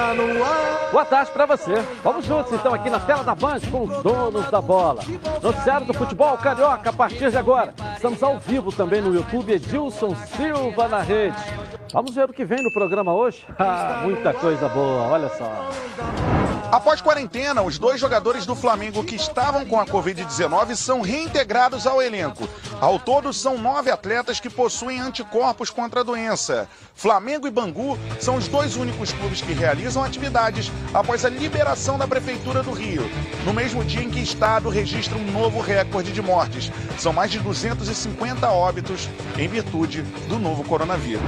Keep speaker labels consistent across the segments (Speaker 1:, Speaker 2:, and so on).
Speaker 1: Está no ar.
Speaker 2: Boa tarde para você. Vamos juntos então aqui na tela da Band com os donos da bola. Noticiário do futebol carioca a partir de agora. Estamos ao vivo também no YouTube Edilson Silva na rede. Vamos ver o que vem no programa hoje? Ah, muita coisa boa, olha só.
Speaker 3: Após quarentena, os dois jogadores do Flamengo que estavam com a Covid-19 são reintegrados ao elenco. Ao todo, são nove atletas que possuem anticorpos contra a doença. Flamengo e Bangu são os dois únicos clubes que realizam atividades após a liberação da Prefeitura do Rio, no mesmo dia em que o Estado registra um novo recorde de mortes. São mais de 250 óbitos em virtude do novo coronavírus.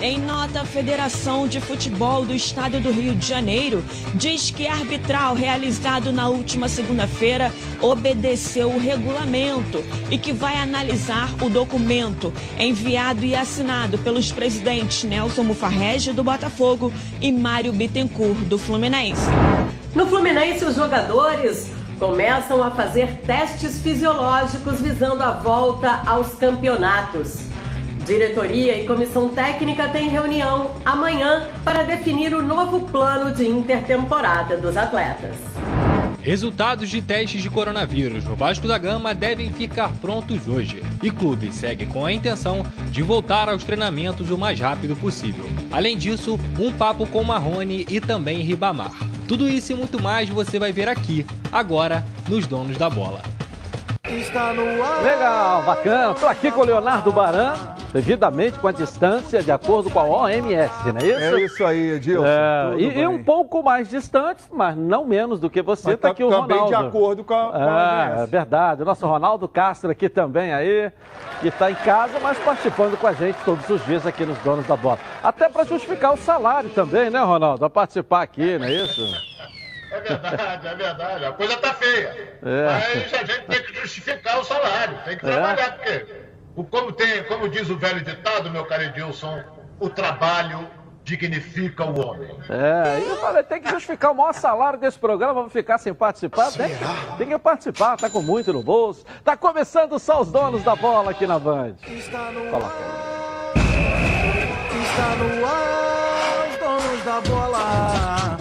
Speaker 4: Em nota, a Federação de Futebol do Estado do Rio de Janeiro diz que arbitral realizado na última segunda-feira obedeceu o regulamento e que vai analisar o documento enviado e assinado pelos presidentes Nelson Mufarrege do Botafogo e Mário Bittencourt do Fluminense.
Speaker 5: No Fluminense, os jogadores começam a fazer testes fisiológicos visando a volta aos campeonatos. Diretoria e comissão técnica têm reunião amanhã para definir o novo plano de intertemporada dos atletas.
Speaker 6: Resultados de testes de coronavírus no Vasco da Gama devem ficar prontos hoje. E clube segue com a intenção de voltar aos treinamentos o mais rápido possível. Além disso, um papo com Marrone e também Ribamar. Tudo isso e muito mais você vai ver aqui, agora, nos Donos da Bola.
Speaker 1: Está no ar.
Speaker 2: Legal, bacana. Estou aqui com o Leonardo Baran, devidamente com a distância, de acordo com a OMS, não é isso?
Speaker 7: É isso aí, Edilson.
Speaker 2: É, e, e um pouco mais distante, mas não menos do que você, está
Speaker 7: tá-
Speaker 2: aqui o
Speaker 7: também
Speaker 2: Ronaldo.
Speaker 7: de acordo com a, com a
Speaker 2: É, é
Speaker 7: OMS.
Speaker 2: verdade. O nosso Ronaldo Castro aqui também aí, que está em casa, mas participando com a gente todos os dias aqui nos Donos da Bola. Até para justificar o salário também, né, Ronaldo? A participar aqui, não é isso?
Speaker 8: É verdade, é verdade. A coisa tá feia.
Speaker 2: É.
Speaker 8: Mas a gente tem que justificar o salário, tem que
Speaker 2: É.
Speaker 8: trabalhar, porque, o- como, tem, como diz o velho ditado, meu caro Edilson, o trabalho dignifica o homem.
Speaker 2: É, e eu falei, tem que justificar o maior salário desse programa, vamos ficar sem participar? Tem, que- tem que participar, tá com muito no bolso. Tá começando só os donos da bola aqui na Band.
Speaker 1: Está no
Speaker 2: Coloca
Speaker 1: ar. Está no ar. Os donos da bola.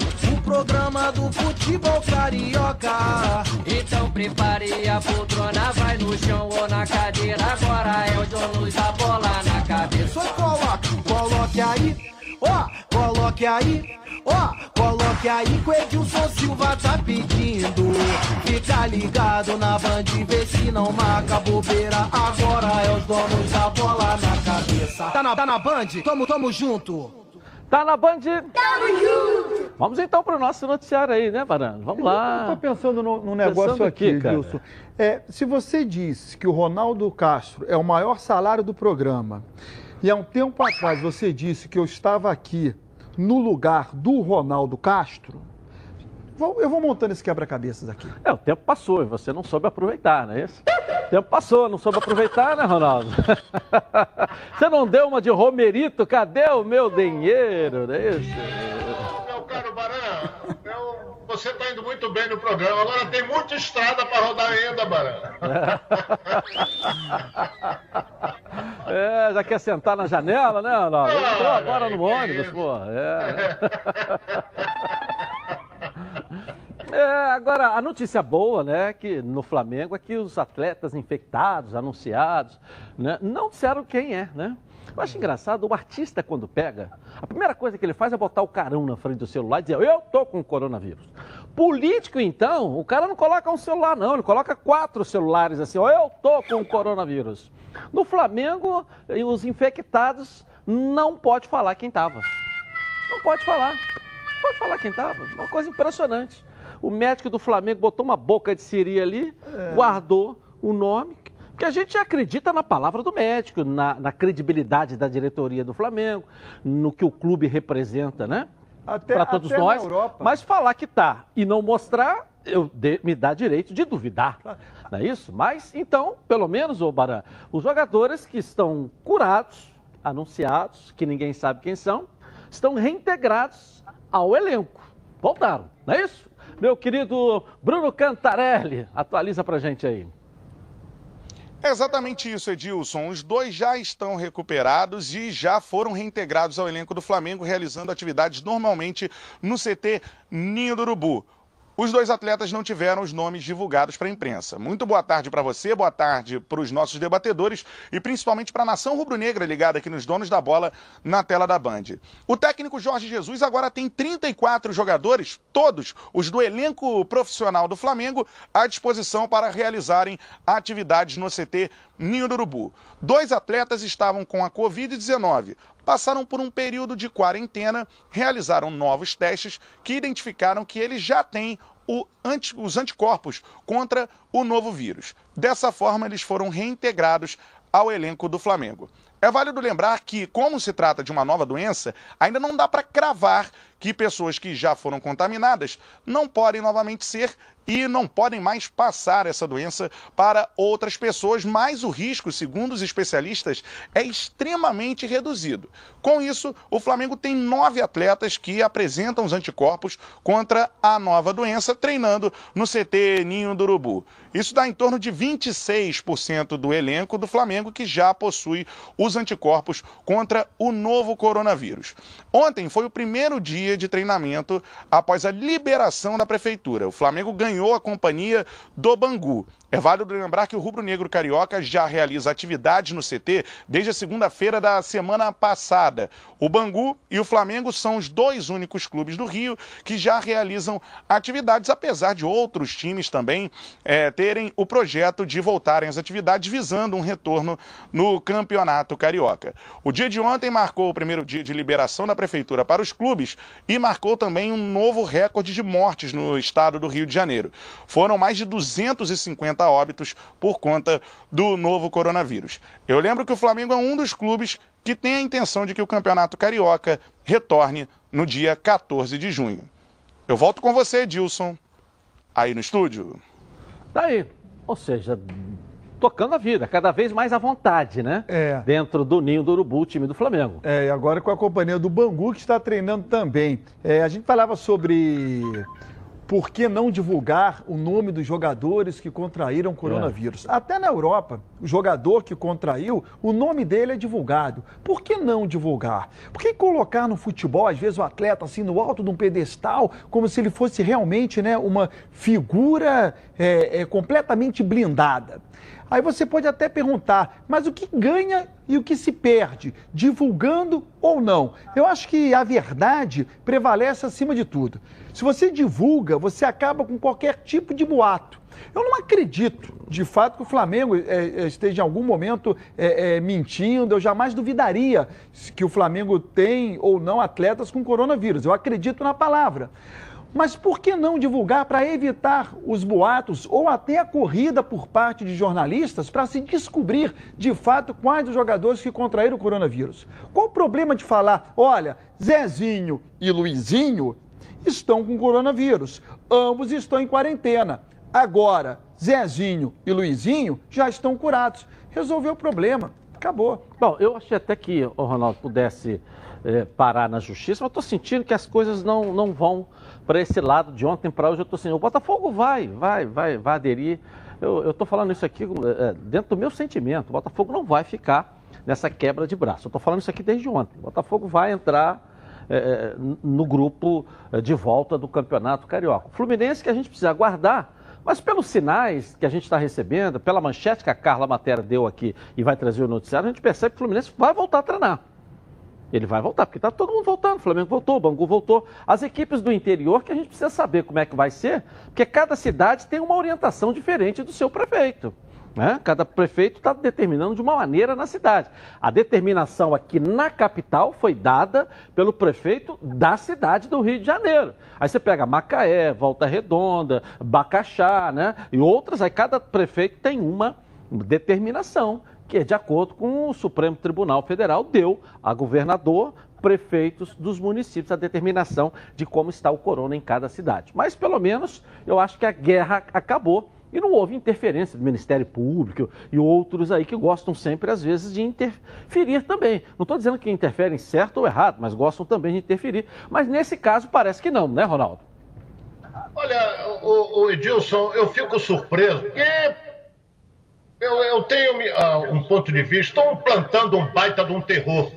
Speaker 1: Programa do futebol carioca.
Speaker 9: Então prepare a poltrona, vai no chão ou na cadeira. Agora é o dono da bola na cabeça.
Speaker 1: Coloque, coloque aí. Ó, coloque aí. Ó, coloque aí que o Edilson Silva tá pedindo. Fica ligado na band, vê se não marca bobeira. Agora é os donos da bola na cabeça. Tá na, tá na band? Tamo, tamo junto.
Speaker 2: Tá na Band? Vamos então pro nosso noticiário aí, né, Barano? Vamos
Speaker 7: Eu
Speaker 2: lá.
Speaker 7: estou pensando num, num
Speaker 2: Pensando
Speaker 7: negócio aqui,
Speaker 2: aqui, cara.
Speaker 7: Edilson. É, se você disse que o Ronaldo Castro é o maior salário do programa, e há um tempo atrás você disse que eu estava aqui no lugar do Ronaldo Castro, vou- eu vou montando esse quebra-cabeças aqui.
Speaker 2: É, o tempo passou e você não soube aproveitar, não é isso? O tempo passou, não soube aproveitar, né, Ronaldo? Você não deu uma de Romerito, cadê o meu dinheiro, não é isso?
Speaker 8: Meu caro Baran, eu- você está indo muito bem no programa. Agora tem muita estrada para rodar ainda, Baran.
Speaker 2: É, já quer sentar na janela, né, Ronaldo? Entrou agora no
Speaker 8: que
Speaker 2: ônibus, pô. É. É, agora, a notícia boa, né, que no Flamengo é que os atletas infectados, anunciados, né, não disseram quem é, né? Eu acho engraçado, o artista quando pega, a primeira coisa que ele faz é botar o carão na frente do celular e dizer, eu tô com coronavírus. Político, então, o cara não coloca um celular, não, ele coloca quatro celulares assim, eu tô com coronavírus. No Flamengo, os infectados não pode falar quem estava. Não pode falar. Não pode falar quem estava. Uma coisa impressionante. O médico do Flamengo botou uma boca de siri ali, guardou o nome, porque a gente acredita na palavra do médico, na, na credibilidade da diretoria do Flamengo, no que o clube representa, né? Para todos
Speaker 7: até
Speaker 2: nós. Mas falar que tá e não mostrar, eu de- me dá direito de duvidar. Não é isso? Mas, então, pelo menos, ô Baran, os jogadores que estão curados, anunciados, que ninguém sabe quem são, estão reintegrados ao elenco. Voltaram, não é isso? Meu querido Bruno Cantarelli, atualiza pra gente aí.
Speaker 3: Exatamente isso, Edilson. Os dois já estão recuperados e já foram reintegrados ao elenco do Flamengo, realizando atividades normalmente no CT Ninho do Urubu. Os dois atletas não tiveram os nomes divulgados para a imprensa. Muito boa tarde para você, boa tarde para os nossos debatedores e principalmente para a nação rubro-negra ligada aqui nos donos da bola na tela da Band. O técnico Jorge Jesus agora tem 34 jogadores, todos os do elenco profissional do Flamengo, à disposição para realizarem atividades no CT Ninho do Urubu. Dois atletas estavam com a Covid-19 passaram por um período de quarentena, realizaram novos testes que identificaram que eles já têm anti, os anticorpos contra o novo vírus. Dessa forma, eles foram reintegrados ao elenco do Flamengo. É válido lembrar que, como se trata de uma nova doença, ainda não dá para cravar que pessoas que já foram contaminadas não podem novamente ser e não podem mais passar essa doença para outras pessoas, mas o risco, segundo os especialistas, é extremamente reduzido. Com isso, o Flamengo tem nove atletas que apresentam os anticorpos contra a nova doença, treinando no CT Ninho do Urubu. Isso dá em torno de 26% do elenco do Flamengo que já possui os anticorpos contra o novo coronavírus. Ontem foi o primeiro dia de treinamento após a liberação da prefeitura. O Flamengo ganhou a companhia do Bangu. É válido lembrar que o Rubro Negro Carioca já realiza atividades no CT desde a segunda-feira da semana passada. O Bangu e o Flamengo são os dois únicos clubes do Rio que já realizam atividades, apesar de outros times também é, terem o projeto de voltarem às atividades visando um retorno no Campeonato Carioca. O dia de ontem marcou o primeiro dia de liberação da Prefeitura para os clubes e marcou também um novo recorde de mortes no estado do Rio de Janeiro. Foram mais de 250 50 óbitos por conta do novo coronavírus. Eu lembro que o Flamengo é um dos clubes que tem a intenção de que o Campeonato Carioca retorne no dia 14 de junho. Eu volto com você, Edilson, aí no estúdio.
Speaker 2: Tá aí. Ou seja, tocando a vida, cada vez mais à vontade, né?
Speaker 7: É.
Speaker 2: Dentro do ninho do Urubu, time do Flamengo.
Speaker 7: É, e agora com a companhia do Bangu, que está treinando também. É, a gente falava sobre por que não divulgar o nome dos jogadores que contraíram coronavírus? É. Até na Europa, o jogador que contraiu, o nome dele é divulgado. Por que não divulgar? Por que colocar no futebol, às vezes, o atleta assim no alto de um pedestal, como se ele fosse realmente né, uma figura é, é, completamente blindada? Aí você pode até perguntar, mas o que ganha e o que se perde, divulgando ou não? Eu acho que a verdade prevalece acima de tudo. Se você divulga, você acaba com qualquer tipo de boato. Eu não acredito, de fato, que o Flamengo é, esteja em algum momento é, é, mentindo. Eu jamais duvidaria que o Flamengo tem ou não atletas com coronavírus. Eu acredito na palavra. Mas por que não divulgar para evitar os boatos ou até a corrida por parte de jornalistas para se descobrir de fato quais os jogadores que contraíram o coronavírus? Qual o problema de falar, olha, Zezinho e Luizinho estão com coronavírus. Ambos estão em quarentena. Agora, Zezinho e Luizinho já estão curados. Resolveu o problema. Acabou.
Speaker 2: Bom, eu achei até que o Ronaldo pudesse é, parar na justiça, mas estou sentindo que as coisas não, não vão para esse lado de ontem para hoje. Eu estou sentindo, o Botafogo vai, vai, vai, vai aderir. Eu estou falando isso aqui é, dentro do meu sentimento. O Botafogo não vai ficar nessa quebra de braço. Eu estou falando isso aqui desde ontem. O Botafogo vai entrar é, no grupo é, de volta do Campeonato Carioca. Fluminense que a gente precisa aguardar, mas pelos sinais que a gente está recebendo, pela manchete que a Carla Matéria deu aqui e vai trazer o noticiário, a gente percebe que o Fluminense vai voltar a treinar. Ele vai voltar, porque está todo mundo voltando. O Flamengo voltou, o Bangu voltou. As equipes do interior que a gente precisa saber como é que vai ser, porque cada cidade tem uma orientação diferente do seu prefeito. Né? Cada prefeito está determinando de uma maneira na cidade. A determinação aqui na capital foi dada pelo prefeito da cidade do Rio de Janeiro. Aí você pega Macaé, Volta Redonda, Bacaxá, né? E outras, aí cada prefeito tem uma determinação que de acordo com o Supremo Tribunal Federal deu a governador, prefeitos dos municípios a determinação de como está o corona em cada cidade. Mas pelo menos eu acho que a guerra acabou e não houve interferência do Ministério Público e outros aí que gostam sempre, às vezes, de interferir também. Não estou dizendo que interferem certo ou errado, mas gostam também de interferir. Mas nesse caso parece que não, né, Ronaldo?
Speaker 8: Olha, o, o Edilson, eu fico surpreso, porque eu, eu tenho uh, um ponto de vista, estão plantando um baita de um terror.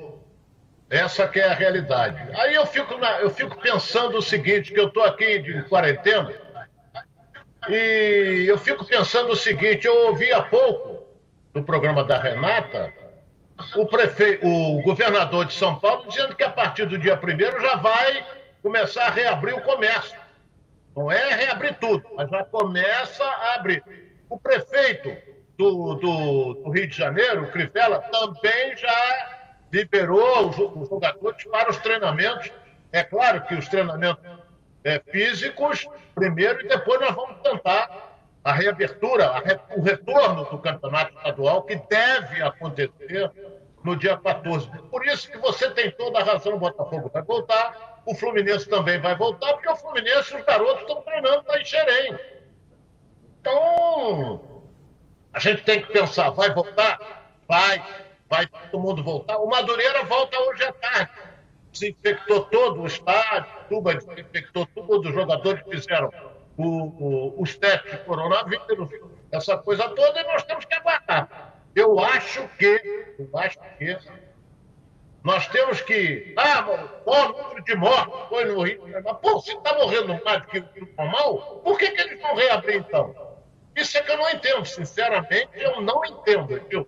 Speaker 8: Essa que é a realidade. Aí eu fico, na, eu fico pensando o seguinte, que eu estou aqui de quarentena, e eu fico pensando o seguinte, eu ouvi há pouco, no programa da Renata, o, prefeito, o governador de São Paulo dizendo que a partir do dia 1 já vai começar a reabrir o comércio. Não é reabrir tudo, mas já começa a abrir. O prefeito do, do, do Rio de Janeiro, o Crivella, também já liberou os, os jogadores para os treinamentos. É claro que os treinamentos é, físicos primeiro e depois nós vamos tentar a reabertura, a re, o retorno do campeonato estadual, que deve acontecer no dia 14. Por isso que você tem toda a razão, o Botafogo vai voltar, o Fluminense também vai voltar, porque o Fluminense, os garotos estão treinando em Xerém. Então, a gente tem que pensar, vai voltar? Vai, vai todo mundo voltar. O Madureira volta hoje à tarde. Desinfectou todo o estádio, Tuba desinfectou todos os jogadores que fizeram o, o, os testes de coronavírus, essa coisa toda, e nós temos que aguardar. Eu acho que, eu acho que nós temos que. Ah, o número de mortes foi no Rio. Mas, pô, se está morrendo mais do que o normal, por que, que eles vão reabrir então? Isso é que eu não entendo, sinceramente, eu não entendo. Eu,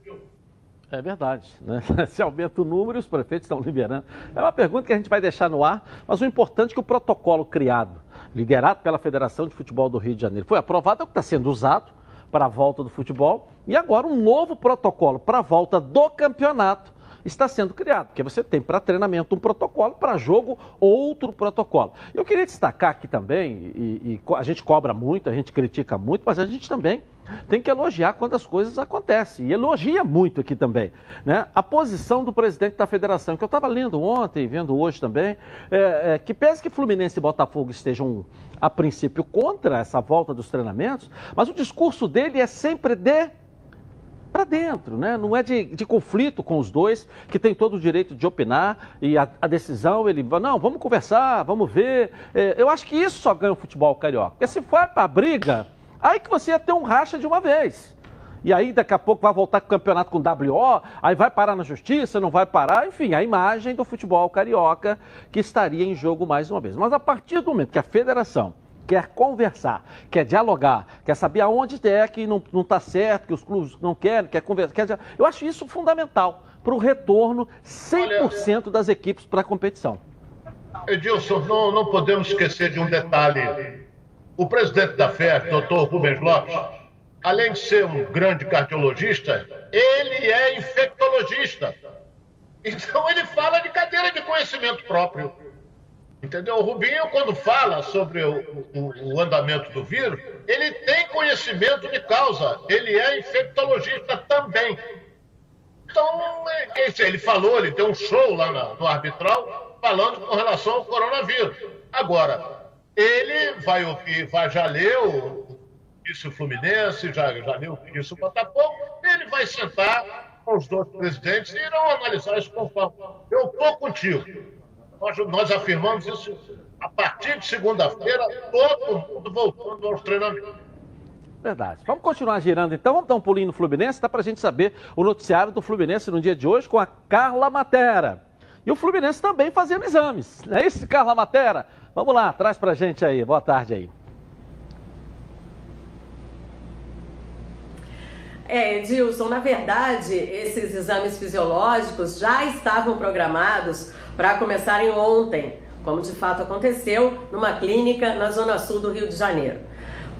Speaker 2: é verdade. Né? Se aumenta o número, os prefeitos estão liberando. É uma pergunta que a gente vai deixar no ar, mas o importante é que o protocolo criado, liderado pela Federação de Futebol do Rio de Janeiro, foi aprovado, é o que está sendo usado para a volta do futebol, e agora um novo protocolo para a volta do campeonato está sendo criado, porque você tem para treinamento um protocolo, para jogo outro protocolo. Eu queria destacar aqui também, e, e, a gente cobra muito, a gente critica muito, mas a gente também tem que elogiar quando as coisas acontecem, e elogia muito aqui também. Né? A posição do presidente da federação, que eu estava lendo ontem, vendo hoje também, é, é, que pese que Fluminense e Botafogo estejam, a princípio, contra essa volta dos treinamentos, mas o discurso dele é sempre de para dentro, né? não é de, de, conflito com os dois, que tem todo o direito de opinar e a, a decisão ele vai, não, vamos conversar, vamos ver. É, eu acho que isso só ganha o futebol carioca. Porque se for para briga, aí que você ia ter um racha de uma vez. E aí daqui a pouco vai voltar com o campeonato com WO, aí vai parar na justiça, não vai parar, enfim, a imagem do futebol carioca que estaria em jogo mais uma vez. Mas a partir do momento que a federação quer conversar, quer dialogar, quer saber aonde é que não está certo, que os clubes não querem, quer conversar. Quer... Eu acho isso fundamental para o retorno 100% das equipes para a competição.
Speaker 8: Edilson, não, não podemos esquecer de um detalhe. O presidente da FED, doutor Rubens Lopes, além de ser um grande cardiologista, ele é infectologista. Então ele fala de cadeira de conhecimento próprio. Entendeu? O Rubinho, quando fala sobre o, o, o, andamento do vírus, ele tem conhecimento de causa. Ele é infectologista também. Então, é, ele falou, ele deu um show lá no arbitral falando com relação ao coronavírus. Agora, ele vai vai, já leu isso Fluminense, já, já leu isso Botafogo, ele vai sentar com os dois presidentes e irão analisar isso conforme. Eu estou contigo. Nós, nós afirmamos isso a partir de segunda-feira, todo mundo voltando aos treinamentos.
Speaker 2: Verdade. Vamos continuar girando então. Vamos dar um pulinho no Fluminense, dá para a gente saber o noticiário do Fluminense no dia de hoje com a Carla Matera. E o Fluminense também fazendo exames. Não é isso, Carla Matera? Vamos lá, traz para a gente aí. Boa tarde aí.
Speaker 5: É, Edilson, na verdade, esses exames fisiológicos já estavam programados para começarem ontem, como de fato aconteceu numa clínica na zona sul do Rio de Janeiro.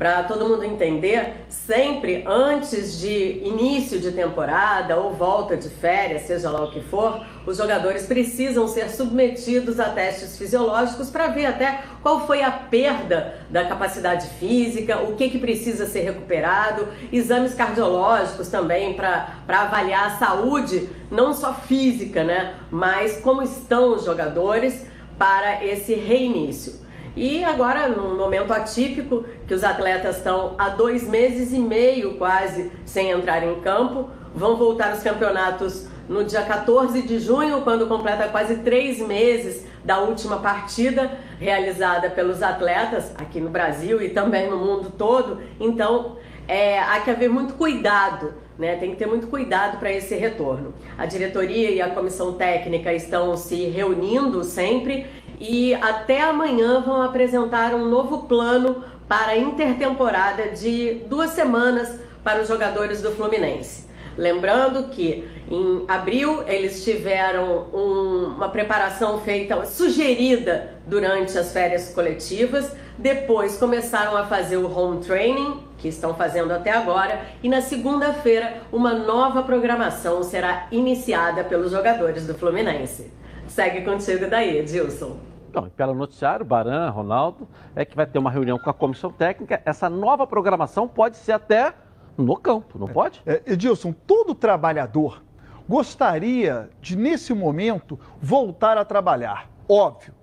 Speaker 5: Para todo mundo entender, sempre antes de início de temporada ou volta de férias, seja lá o que for, os jogadores precisam ser submetidos a testes fisiológicos para ver até qual foi a perda da capacidade física, o que, que precisa ser recuperado, exames cardiológicos também para avaliar a saúde, não só física, né, mas como estão os jogadores para esse reinício. E agora, num momento atípico, que os atletas estão há dois meses e meio quase sem entrar em campo, vão voltar os campeonatos no dia 14 de junho, quando completa quase três meses da última partida realizada pelos atletas aqui no Brasil e também no mundo todo. Então, é, há que haver muito cuidado né? Tem que ter muito cuidado para esse retorno. A diretoria e a comissão técnica estão se reunindo sempre e até amanhã vão apresentar um novo plano para a intertemporada de duas semanas para os jogadores do Fluminense. Lembrando que em abril eles tiveram um, uma preparação feita, sugerida durante as férias coletivas, depois começaram a fazer o home training, que estão fazendo até agora, e na segunda-feira uma nova programação será iniciada pelos jogadores do Fluminense. Segue contigo daí, Edilson.
Speaker 2: Não, pelo noticiário, Baran, Ronaldo, é que vai ter uma reunião com a comissão técnica. Essa nova programação pode ser até no campo, não pode?
Speaker 7: É, Edilson, todo trabalhador gostaria de, nesse momento, voltar a trabalhar. Óbvio.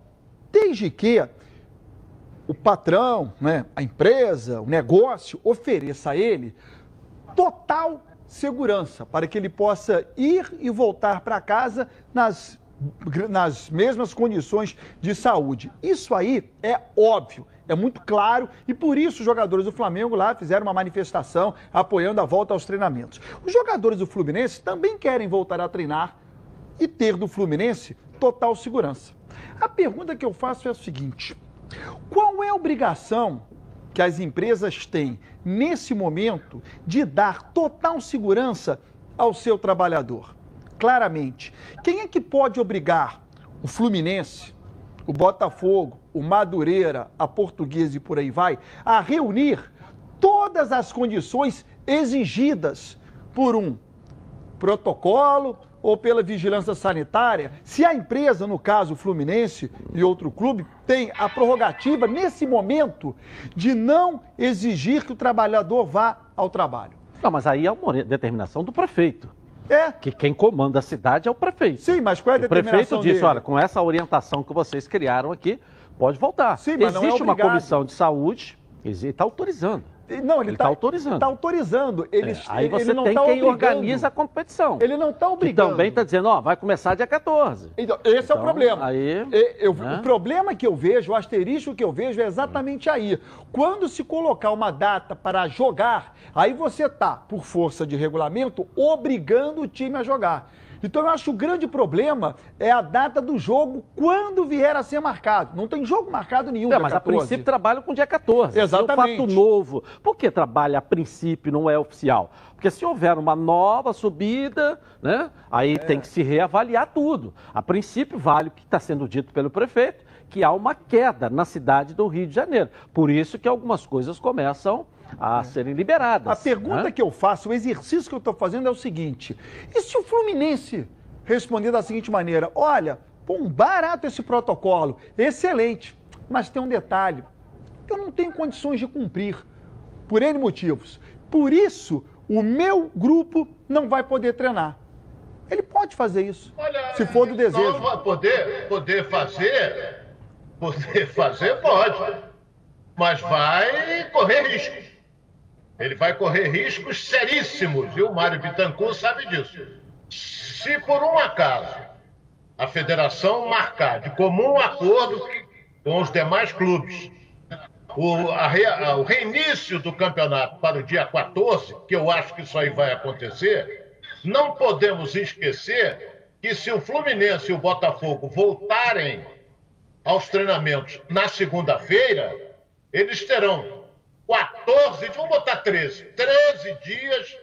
Speaker 7: Desde que o patrão, né, a empresa, o negócio ofereça a ele total segurança para que ele possa ir e voltar para casa nas, nas mesmas condições de saúde. Isso aí é óbvio, é muito claro e por isso os jogadores do Flamengo lá fizeram uma manifestação apoiando a volta aos treinamentos. Os jogadores do Fluminense também querem voltar a treinar e ter do Fluminense total segurança. A pergunta que eu faço é a seguinte: qual é a obrigação que as empresas têm nesse momento de dar total segurança ao seu trabalhador? Claramente, quem é que pode obrigar o Fluminense, o Botafogo, o Madureira, a Portuguesa e por aí vai, a reunir todas as condições exigidas por um protocolo, ou pela vigilância sanitária, se a empresa, no caso Fluminense e outro clube, tem a prerrogativa, nesse momento, de não exigir que o trabalhador vá ao trabalho.
Speaker 2: Não, mas aí é uma determinação do prefeito.
Speaker 7: É.
Speaker 2: Que quem comanda a cidade é o prefeito.
Speaker 7: Sim, mas qual é a determinação
Speaker 2: O prefeito disse,
Speaker 7: dele?
Speaker 2: olha, com essa orientação que vocês criaram aqui, pode voltar.
Speaker 7: Sim, mas
Speaker 2: Existe
Speaker 7: não é
Speaker 2: uma
Speaker 7: obrigado.
Speaker 2: comissão de saúde, está autorizando.
Speaker 7: Não, ele
Speaker 2: Ele
Speaker 7: está
Speaker 2: tá autorizando.
Speaker 7: Está autorizando. Ele,
Speaker 2: É, aí
Speaker 7: ele
Speaker 2: você
Speaker 7: não
Speaker 2: tem
Speaker 7: tá
Speaker 2: quem
Speaker 7: obrigando.
Speaker 2: organiza a competição.
Speaker 7: Ele não está obrigando.
Speaker 2: também está dizendo, ó, vai começar dia 14.
Speaker 7: Então, esse é o
Speaker 2: Então,
Speaker 7: problema.
Speaker 2: aí,
Speaker 7: E- eu-
Speaker 2: né?
Speaker 7: O problema que eu vejo, o asterisco que eu vejo é exatamente aí. Quando se colocar uma data para jogar, aí você está, por força de regulamento, obrigando o time a jogar. Então eu acho que o grande problema é a data do jogo quando vier a ser marcado. Não tem jogo marcado nenhum.
Speaker 2: É, mas a
Speaker 7: 14.
Speaker 2: princípio trabalham com dia 14.
Speaker 7: Exatamente.
Speaker 2: É um fato novo. Por que trabalha a princípio não é oficial? Porque se houver uma nova subida, né, aí
Speaker 7: É.
Speaker 2: tem que se reavaliar tudo. A princípio vale o que está sendo dito pelo prefeito, que há uma queda na cidade do Rio de Janeiro. Por isso que algumas coisas começam a serem liberadas.
Speaker 7: A pergunta
Speaker 2: né?
Speaker 7: que eu faço, o exercício que eu estou fazendo é o seguinte: e se o Fluminense responder da seguinte maneira: olha, pô, um barato esse protocolo, excelente, mas tem um detalhe: eu não tenho condições de cumprir, por N motivos. Por isso, o meu grupo não vai poder treinar. Ele pode fazer isso,
Speaker 8: Olha,
Speaker 7: se for do desejo.
Speaker 8: Não vai poder, poder fazer, poder fazer pode, mas vai correr riscos. Ele vai correr riscos seríssimos, e o Mário Bittencourt sabe disso. Se por um acaso a federação marcar de comum acordo com os demais clubes o, a- o reinício do campeonato para o dia 14, que eu acho que isso aí vai acontecer, não podemos esquecer que se o Fluminense e o Botafogo voltarem aos treinamentos na segunda-feira, eles terão 14, vamos botar 13, 13 dias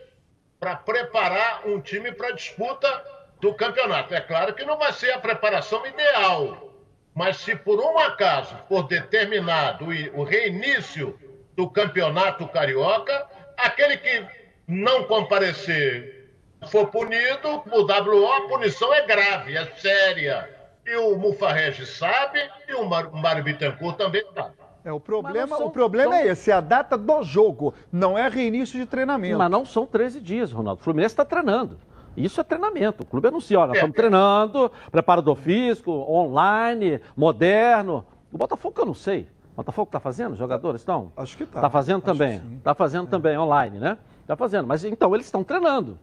Speaker 8: para preparar um time para a disputa do campeonato. É claro que não vai ser a preparação ideal, mas se por um acaso for determinado o reinício do campeonato carioca, aquele que não comparecer for punido, o WO, a punição é grave, é séria. E o Mufarrege sabe, e o Mário Bittencourt também sabe.
Speaker 7: É, o problema,
Speaker 2: são-
Speaker 7: o problema
Speaker 2: são-
Speaker 7: é esse, é a data do jogo, não é reinício de treinamento.
Speaker 2: Mas não são 13 dias, Ronaldo. O Fluminense está treinando. Isso é treinamento. O clube anuncia, olha, nós
Speaker 8: É.
Speaker 2: estamos treinando, preparador físico, online, moderno. O Botafogo que eu não sei. O Botafogo está fazendo? Os jogadores estão?
Speaker 7: Acho que tá.
Speaker 2: Está fazendo
Speaker 7: Acho
Speaker 2: também. Está fazendo também online, né? Está fazendo. Mas então eles estão treinando.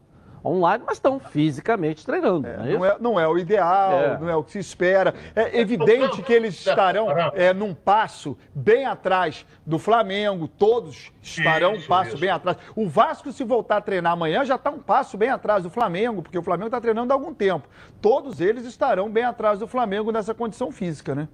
Speaker 2: Online, mas estão fisicamente treinando.
Speaker 7: É,
Speaker 2: não, é
Speaker 7: não, é, não, é, o ideal,
Speaker 2: É.
Speaker 7: não é o que se espera. É evidente que eles estarão é, num passo bem atrás do Flamengo, todos estarão um
Speaker 8: Isso,
Speaker 7: passo
Speaker 8: isso.
Speaker 7: bem atrás. O Vasco, se voltar a treinar amanhã, já está um passo bem atrás do Flamengo, porque o Flamengo está treinando há algum tempo. Todos eles estarão bem atrás do Flamengo nessa condição física, né?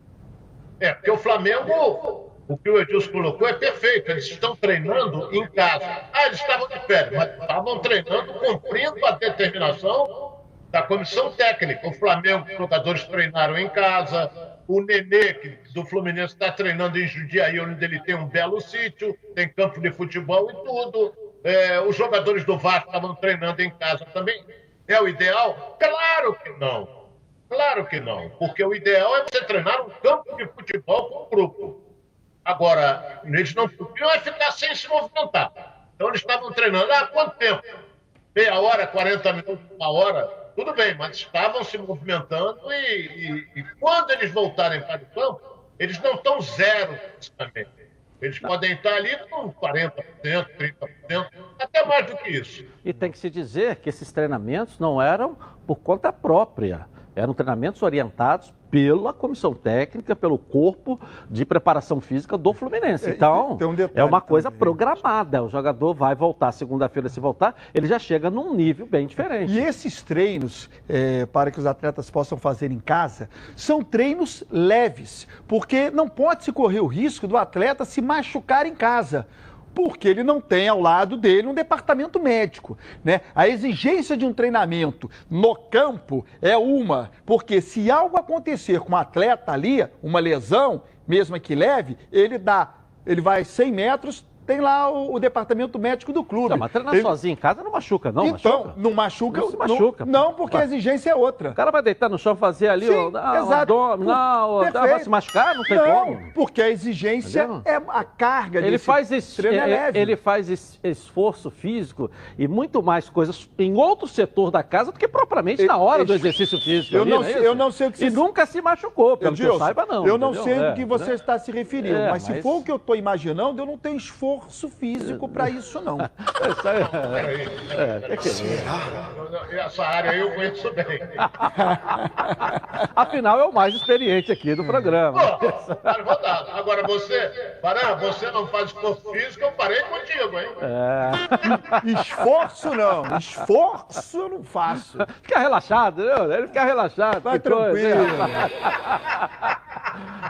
Speaker 8: É, porque o Flamengo, o que o Edilson colocou é perfeito. Eles estão treinando em casa. Ah, eles estavam de férias, mas estavam treinando cumprindo a determinação da comissão técnica. O Flamengo, os jogadores treinaram em casa. O Nenê, que do Fluminense, está treinando em Jundiaí, onde ele tem um belo sítio, tem campo de futebol e tudo. É, os jogadores do Vasco estavam treinando em casa também. É o ideal? Claro que não. Claro que não, porque o ideal é você treinar um campo de futebol com um grupo. Agora, eles não podiam é ficar sem se movimentar. Então, eles estavam treinando. Ah, quanto tempo? Meia hora, 40 minutos, uma hora? Tudo bem, mas estavam se movimentando e, e- e quando eles voltarem para o campo, eles não estão zero fisicamente. Eles podem estar ali com 40%, 30%, até mais do que isso.
Speaker 2: E tem que se dizer que esses treinamentos não eram por conta própria. Eram treinamentos orientados pela comissão técnica, pelo corpo de preparação física do Fluminense.
Speaker 7: É,
Speaker 2: Então,
Speaker 7: um
Speaker 2: é uma coisa
Speaker 7: também.
Speaker 2: programada. O jogador vai voltar segunda-feira, se voltar, ele já chega num nível bem diferente.
Speaker 7: E esses treinos, é, para que os atletas possam fazer em casa, são treinos leves, porque não pode se correr o risco do atleta se machucar em casa. Porque ele não tem ao lado dele um departamento médico. Né? A exigência de um treinamento no campo é uma, porque se algo acontecer com o atleta ali, uma lesão, mesmo que leve, ele dá, ele vai 100 metros, tem lá o, o departamento médico do clube.
Speaker 2: Não, mas treinar
Speaker 7: Ele-
Speaker 2: sozinho em casa não machuca, não.
Speaker 7: então,
Speaker 2: machuca.
Speaker 7: não machuca.
Speaker 2: Não se machuca,
Speaker 7: Não, não, porque a exigência é outra.
Speaker 2: O cara vai deitar no chão fazer ali
Speaker 7: Sim,
Speaker 2: o, o
Speaker 7: exato.
Speaker 2: não,
Speaker 7: Perfeito.
Speaker 2: vai se machucar? Não tem
Speaker 7: não,
Speaker 2: como.
Speaker 7: porque a exigência
Speaker 2: Entendeu?
Speaker 7: é a carga
Speaker 2: Ele faz, es-
Speaker 7: treino é
Speaker 2: é-
Speaker 7: leve.
Speaker 2: ele faz es- esforço físico e muito mais coisas em outro setor da casa do que propriamente na hora do exercício físico.
Speaker 7: Eu
Speaker 2: ali,
Speaker 7: não
Speaker 2: é
Speaker 7: eu não sei o que
Speaker 2: E
Speaker 7: você-
Speaker 2: nunca se machucou, pelo que eu
Speaker 7: Edilson,
Speaker 2: saiba, não.
Speaker 7: Eu não
Speaker 2: entendeu?
Speaker 7: sei
Speaker 2: É,
Speaker 7: do que você
Speaker 2: né?
Speaker 7: está se referindo,
Speaker 2: É,
Speaker 7: mas, se
Speaker 2: mas-
Speaker 7: for o que eu estou imaginando, eu não tenho esforço físico para isso, não.
Speaker 2: Isso aí,
Speaker 8: Peraí,
Speaker 2: é, é, é?
Speaker 8: Essa área aí eu conheço bem.
Speaker 2: Afinal, é o mais experiente aqui do programa.
Speaker 8: Pô. Agora você, Pará, você não faz esforço físico, eu parei contigo, hein?
Speaker 2: É.
Speaker 7: Esforço não, esforço eu não faço.
Speaker 2: Fica relaxado, entendeu? Ele fica relaxado.
Speaker 7: Vai
Speaker 2: coisa,
Speaker 7: tranquilo.
Speaker 2: né?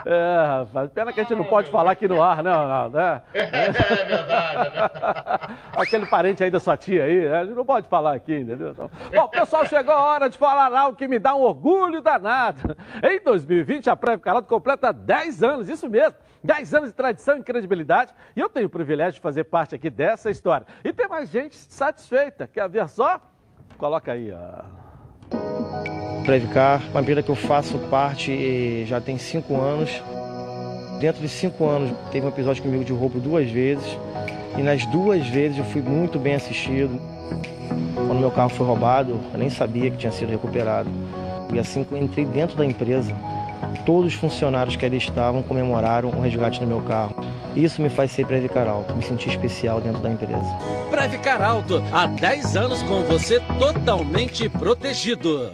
Speaker 2: É, rapaz, pena que a gente não pode falar aqui no ar, não, não, né?
Speaker 8: É verdade, né?
Speaker 2: Aquele parente aí da sua tia aí, né? A gente não pode falar aqui, entendeu? Então, Bom, pessoal, chegou a hora de falar algo que me dá um orgulho danado. Em 2020, a Prévio Calado completa 10 anos, isso mesmo. 10 anos de tradição e credibilidade. E eu tenho o privilégio de fazer parte aqui dessa história. E tem mais gente satisfeita. Quer ver só? Coloca aí, ó.
Speaker 10: Previcar, uma empresa que eu faço parte eh, já tem cinco anos. Dentro de cinco anos teve um episódio comigo de roubo duas vezes. E nas duas vezes eu fui muito bem assistido. Quando meu carro foi roubado, eu nem sabia que tinha sido recuperado. E assim que eu entrei dentro da empresa, todos os funcionários que ali estavam comemoraram o resgate do meu carro. Isso me faz ser Previcar Alto, me sentir especial dentro da empresa.
Speaker 11: Previcar Alto, há 10 anos com você totalmente protegido.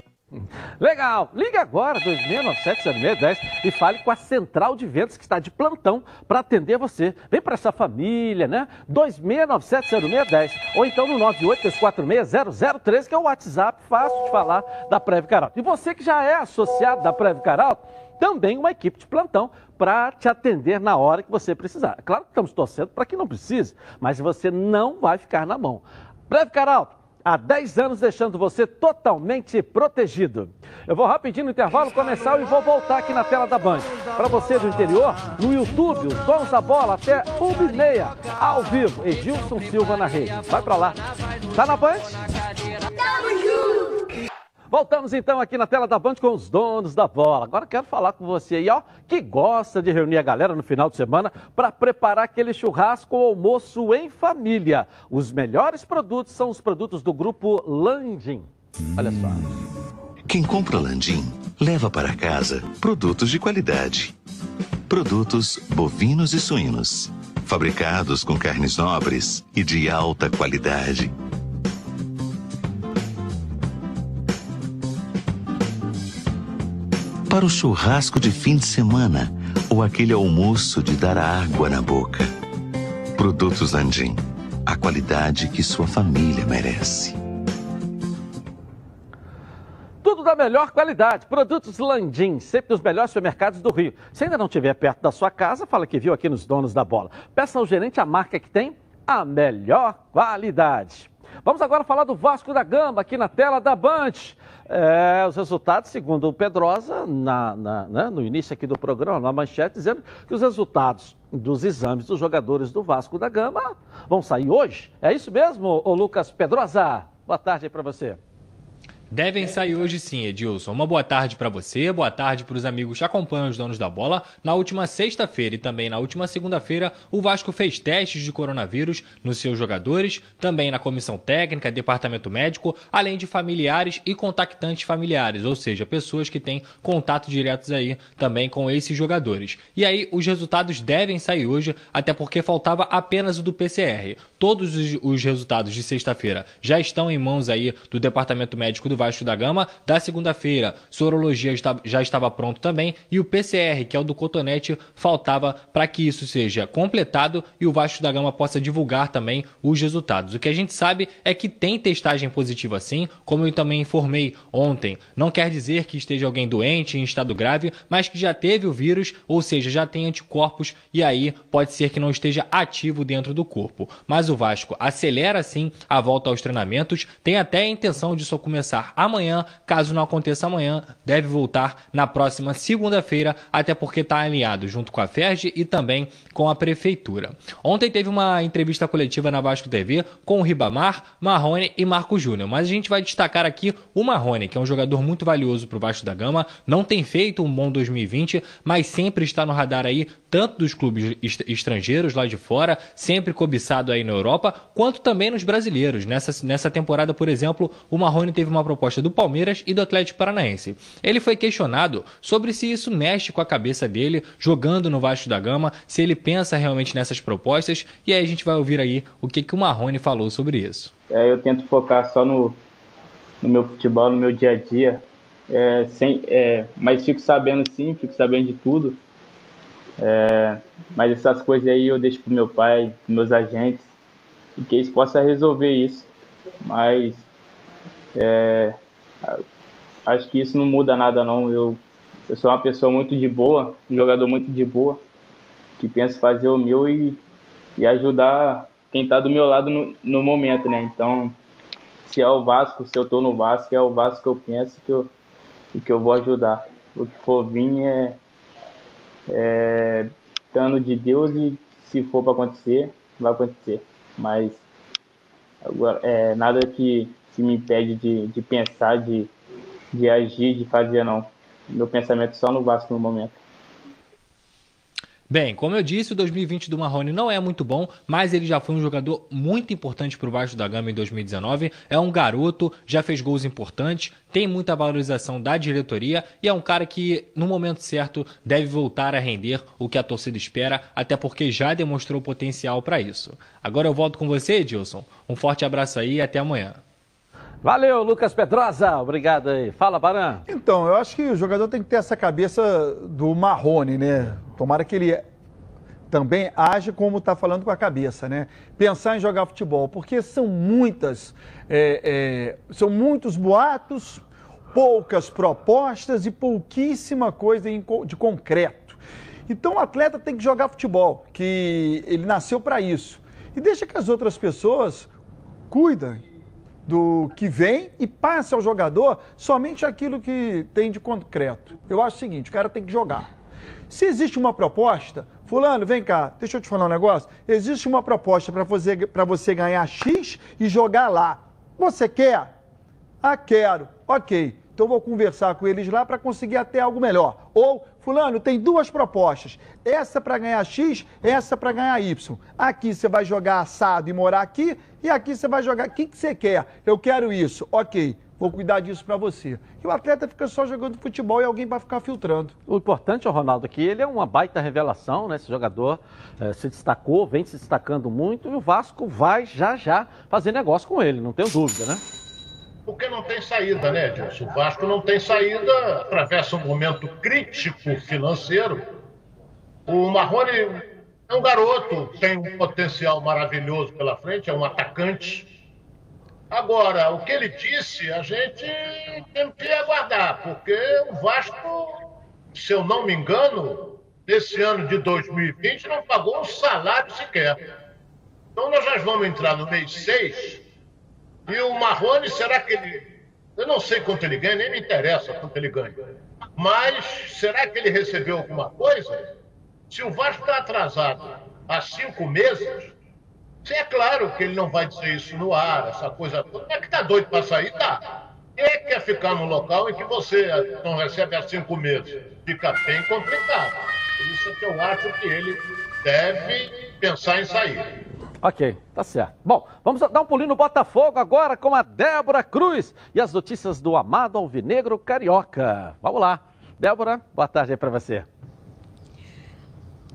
Speaker 2: Legal! Ligue agora, 2697-0610 e fale com a central de vendas que está de plantão para atender você. Vem para essa família, né? 2697-0610 ou então no 983460013, que é o WhatsApp fácil de falar da Preve Caralto. E você que já é associado da Preve Caralto, também uma equipe de plantão para te atender na hora que você precisar. Claro que estamos torcendo para que não precise, mas você não vai ficar na mão. Breve Caralto, há 10 anos deixando você totalmente protegido. Eu vou rapidinho no intervalo começar e vou voltar aqui na tela da Band. Para você do interior, no YouTube, os Dons da Bola até 1 e meia, ao vivo, Edilson Silva na rede. Vai para lá. Tá na Band? Voltamos então aqui na tela da Band com os donos da bola. Agora quero falar com você aí, ó, que gosta de reunir a galera no final de semana para preparar aquele churrasco ou almoço em família. Os melhores produtos são os produtos do grupo Landim. Olha só.
Speaker 12: Quem compra Landim leva para casa produtos de qualidade. Produtos bovinos e suínos, fabricados com carnes nobres e de alta qualidade. Para o churrasco de fim de semana ou aquele almoço de dar água na boca. Produtos Landim, a qualidade que sua família merece.
Speaker 2: Tudo da melhor qualidade. Produtos Landim, sempre nos melhores supermercados do Rio. Se ainda não estiver perto da sua casa, fala que viu aqui nos donos da bola. Peça ao gerente a marca que tem a melhor qualidade. Vamos agora falar do Vasco da Gama aqui na tela da Band. É, os resultados, segundo o Pedrosa, na, na, né, no início aqui do programa, na manchete, dizendo que os resultados dos exames dos jogadores do Vasco da Gama vão sair hoje. É isso mesmo, Lucas Pedrosa? Boa tarde para você.
Speaker 6: Devem sair hoje sim, Edilson. Uma boa tarde para você, boa tarde para os amigos que acompanham os donos da bola. Na última sexta-feira e também na última segunda-feira, o Vasco fez testes de coronavírus nos seus jogadores, também na comissão técnica, departamento médico, além de familiares e contactantes familiares, ou seja, pessoas que têm contato diretos aí também com esses jogadores. E aí, os resultados devem sair hoje, até porque faltava apenas o do PCR. Todos os resultados de sexta-feira já estão em mãos aí do departamento médico do Vasco da Gama da segunda-feira. Sorologia já estava pronto também e o PCR, que é o do Cotonete, faltava para que isso seja completado e o Vasco da Gama possa divulgar também os resultados. O que a gente sabe é que tem testagem positiva sim, como eu também informei ontem. Não quer dizer que esteja alguém doente, em estado grave, mas que já teve o vírus, ou seja, já tem anticorpos e aí pode ser que não esteja ativo dentro do corpo. Mas o Vasco acelera sim a volta aos treinamentos, tem até a intenção de só começar amanhã. Caso não aconteça amanhã, deve voltar na próxima segunda-feira, até porque está alinhado junto com a FERJ e também com a Prefeitura. Ontem teve uma entrevista coletiva na Vasco TV com o Ribamar, Marrone e Marco Júnior, mas a gente vai destacar aqui o Marrone, que é um jogador muito valioso para o Vasco da Gama, não tem feito um bom 2020, mas sempre está no radar aí, tanto dos clubes estrangeiros lá de fora, sempre cobiçado aí na Europa, quanto também nos brasileiros. Nessa, nessa temporada, por exemplo, o Marrone teve uma proposta do Palmeiras e do Atlético Paranaense. Ele foi questionado sobre se isso mexe com a cabeça dele jogando no Vasco da Gama, se ele pensa realmente nessas propostas, e aí a gente vai ouvir aí o que, que o Marrone falou sobre isso.
Speaker 13: É, eu tento focar só no, no meu futebol, no meu dia a dia, é, sem, é, mas fico sabendo sim, fico sabendo de tudo. É, mas essas coisas aí eu deixo pro meu pai, meus agentes, e que eles possam resolver isso. Mas é, acho que isso não muda nada não. Eu, eu sou uma pessoa muito de boa, um jogador muito de boa, que pensa fazer o meu e, e ajudar quem está do meu lado no, no momento, né? Então, se é o Vasco, se eu estou no Vasco, é o Vasco que eu penso que eu, que eu vou ajudar. O que for vir é, é de Deus e se for para acontecer, vai acontecer. Mas agora, é, nada que, que me impede de, de pensar, de, de agir, de fazer, não. Meu pensamento só no Vasco no momento.
Speaker 6: Bem, como eu disse, o 2020 do Marrone não é muito bom, mas ele já foi um jogador muito importante para o Vasco da Gama em 2019. É um garoto, já fez gols importantes, tem muita valorização da diretoria e é um cara que, no momento certo, deve voltar a render o que a torcida espera, até porque já demonstrou potencial para isso. Agora eu volto com você, Edilson. Um forte abraço aí e até amanhã.
Speaker 2: Valeu, Lucas Pedrosa. Obrigado aí. Fala, Baran.
Speaker 7: Então, eu acho que o jogador tem que ter essa cabeça do Marrone, né? Tomara que ele também age como está falando com a cabeça, né? Pensar em jogar futebol, porque são muitas, é, é, são muitos boatos, poucas propostas e pouquíssima coisa de concreto. Então o atleta tem que jogar futebol, que ele nasceu para isso. E deixa que as outras pessoas cuidem do que vem e passe ao jogador somente aquilo que tem de concreto. Eu acho o seguinte, o cara tem que jogar. Se existe uma proposta, fulano, vem cá, deixa eu te falar um negócio. Existe uma proposta para você, você ganhar X e jogar lá. Você quer? Ah, quero. Ok. Então vou conversar com eles lá para conseguir até algo melhor. Ou, fulano, tem duas propostas. Essa para ganhar X, essa para ganhar Y. Aqui você vai jogar assado e morar aqui, e aqui você vai jogar. O que, que você quer? Eu quero isso. Ok. Vou cuidar disso para você. E o atleta fica só jogando futebol e alguém vai ficar filtrando.
Speaker 2: O importante, Ronaldo, aqui, ele é uma baita revelação, né? Esse jogador é, se destacou, vem se destacando muito e o Vasco vai já já fazer negócio com ele, não tenho dúvida, né?
Speaker 8: Porque não tem saída, né, Edilson? O Vasco não tem saída, atravessa um momento crítico financeiro. O Marrone é um garoto, tem um potencial maravilhoso pela frente, é um atacante. Agora, o que ele disse, a gente tem que aguardar, porque o Vasco, se eu não me engano, nesse ano de 2020 não pagou um salário sequer. Então nós já vamos entrar no mês 6 e o Marrone, será que ele. Eu não sei quanto ele ganha, nem me interessa quanto ele ganha. Mas será que ele recebeu alguma coisa? Se o Vasco está atrasado há cinco meses, é claro que ele não vai dizer isso no ar, essa coisa toda. É que está doido para sair? Tá. Quem é que quer ficar num local em que você não recebe há cinco meses? Fica bem complicado. Por isso é que eu acho que ele deve pensar em sair.
Speaker 2: Ok, tá certo. Bom, vamos dar um pulinho no Botafogo agora com a Débora Cruz e as notícias do amado Alvinegro Carioca. Vamos lá. Débora, boa tarde aí para você.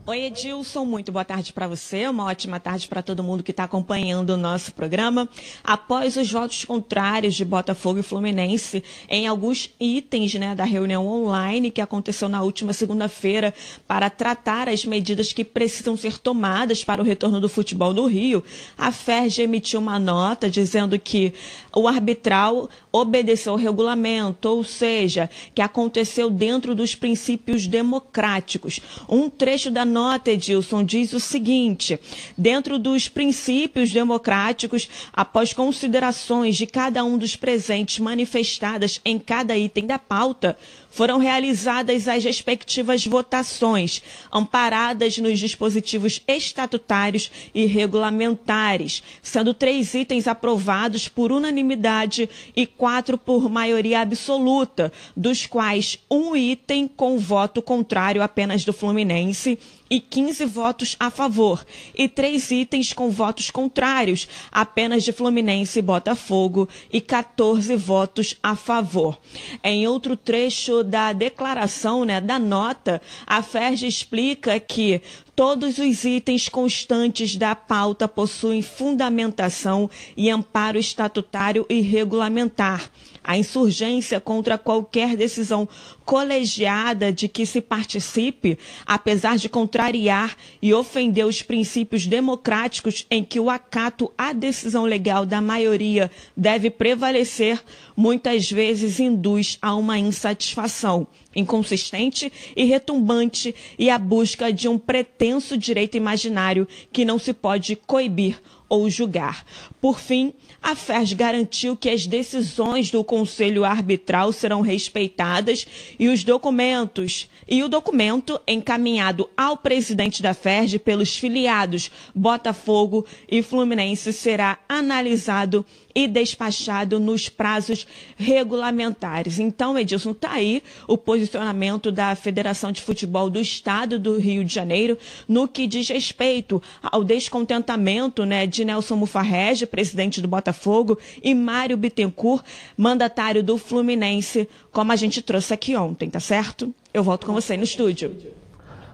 Speaker 4: Oi, Edilson, muito boa tarde para você, uma ótima tarde para todo mundo que está acompanhando o nosso programa. Após os votos contrários de Botafogo e Fluminense em alguns itens né, da reunião online que aconteceu na última segunda-feira para tratar as medidas que precisam ser tomadas para o retorno do futebol no Rio, a FERJ emitiu uma nota dizendo que o arbitral obedeceu ao regulamento, ou seja, que aconteceu dentro dos princípios democráticos. Um trecho da nota, Edilson, diz o seguinte: dentro dos princípios democráticos, após considerações de cada um dos presentes manifestadas em cada item da pauta, foram realizadas as respectivas votações, amparadas nos dispositivos estatutários e regulamentares, sendo três itens aprovados por unanimidade e quatro por maioria absoluta, dos quais um item com voto contrário apenas do Fluminense e 15 votos a favor, e três itens com votos contrários, apenas de Fluminense e Botafogo, e 14 votos a favor. Em outro trecho da declaração, né, da nota, a FERJ explica que Todos os itens constantes da pauta possuem fundamentação e amparo estatutário e regulamentar. A insurgência contra qualquer decisão colegiada de que se participe, apesar de contrariar e ofender os princípios democráticos em que o acato à decisão legal da maioria deve prevalecer, muitas vezes induz a uma insatisfação inconsistente e retumbante e a busca de um pretenso direito imaginário que não se pode coibir ou julgar. Por fim, a FERJ garantiu que as decisões do Conselho Arbitral serão respeitadas e os documentos e o documento encaminhado ao presidente da FERJ pelos filiados Botafogo e Fluminense será analisado e despachado nos prazos regulamentares. Então, Edilson, está aí o posicionamento da Federação de Futebol do Estado do Rio de Janeiro no que diz respeito ao descontentamento né, de Nelson Mufarrege, presidente do Botafogo, e Mário Bittencourt, mandatário do Fluminense, como a gente trouxe aqui ontem, tá certo? Eu volto com você no estúdio.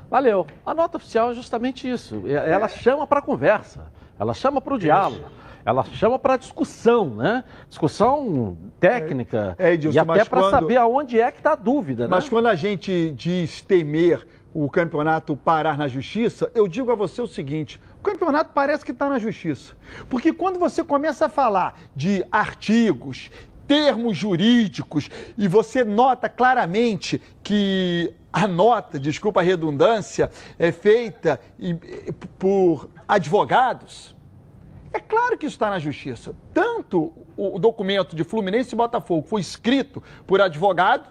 Speaker 2: Valeu. A nota oficial é justamente isso. Ela chama para conversa, ela chama para o diálogo ela chama para discussão, né? Discussão técnica é, é, Edilson, e até para quando... saber aonde é que está a dúvida. Né?
Speaker 7: Mas quando a gente diz temer o campeonato parar na justiça, eu digo a você o seguinte: o campeonato parece que está na justiça. Porque quando você começa a falar de artigos, termos jurídicos, e você nota claramente que a nota, desculpa a redundância, é feita por advogados é claro que isso está na justiça. Tanto o documento de Fluminense e Botafogo foi escrito por advogado,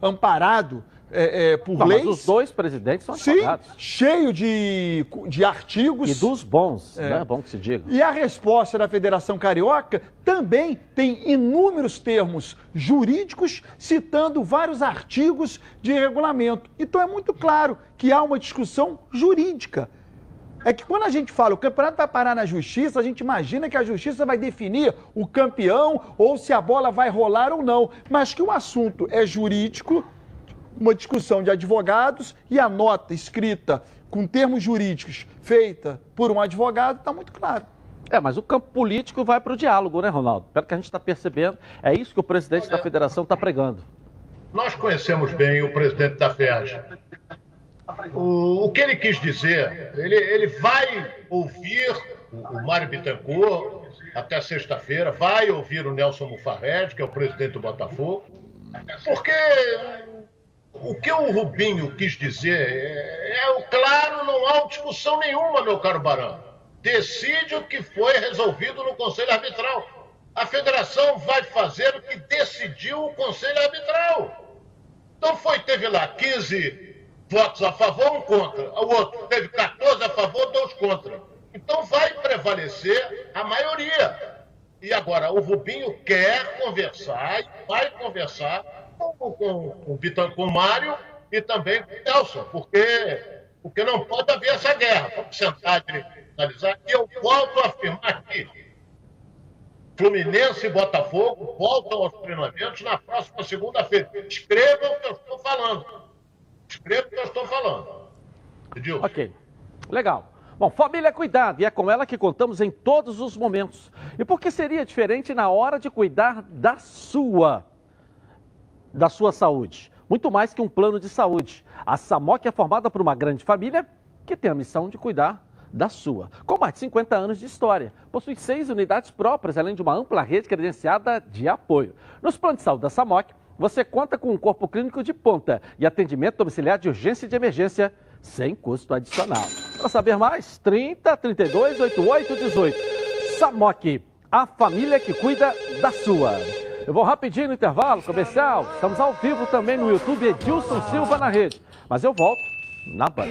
Speaker 7: amparado é, é, por Não, leis.
Speaker 2: Mas os dois presidentes são advogados.
Speaker 7: Sim, cheio de, de artigos.
Speaker 2: E dos bons, é. né? Bom que se diga.
Speaker 7: E a resposta da Federação Carioca também tem inúmeros termos jurídicos citando vários artigos de regulamento. Então é muito claro que há uma discussão jurídica é que quando a gente fala o campeonato vai parar na justiça, a gente imagina que a justiça vai definir o campeão ou se a bola vai rolar ou não. Mas que o assunto é jurídico, uma discussão de advogados e a nota escrita com termos jurídicos feita por um advogado está muito claro.
Speaker 2: É, mas o campo político vai para o diálogo, né, Ronaldo? Pelo que a gente está percebendo, é isso que o presidente da federação está pregando.
Speaker 8: Nós conhecemos bem o presidente da FEAG. O, o que ele quis dizer, ele, ele vai ouvir o, o Mário Bittencourt até sexta-feira, vai ouvir o Nelson Mufarred, que é o presidente do Botafogo, porque o que o Rubinho quis dizer é, é claro, não há discussão nenhuma, meu caro Barão. Decide o que foi resolvido no Conselho Arbitral. A federação vai fazer o que decidiu o Conselho Arbitral. Então foi, teve lá 15 votos a favor, um contra. O outro teve 14 a favor, dois contra. Então vai prevalecer a maioria. E agora, o Rubinho quer conversar, vai conversar com, com, com, o Mário e também com o Nelson, porque, porque não pode haver essa guerra. Vamos sentar e analisar. E eu volto a afirmar aqui: Fluminense e Botafogo voltam aos treinamentos na próxima segunda-feira. Escrevam o que eu estou falando. Escrevam o que eu estou falando.
Speaker 2: Edilson. Ok. Legal. Bom, família cuidado e é com ela que contamos em todos os momentos. E por que seria diferente na hora de cuidar da sua? Da sua saúde. Muito mais que um plano de saúde. A SAMOC é formada por uma grande família que tem a missão de cuidar da sua. Com mais de 50 anos de história, possui seis unidades próprias, além de uma ampla rede credenciada de apoio. Nos planos de saúde da SAMOC, você conta com um corpo clínico de ponta e atendimento domiciliar de urgência e de emergência sem custo adicional. Para saber mais, 30 32 88 18. SAMOC, a família que cuida da sua. Eu vou rapidinho no intervalo comercial. Estamos ao vivo também no YouTube Edilson Silva na rede. Mas eu volto na Band.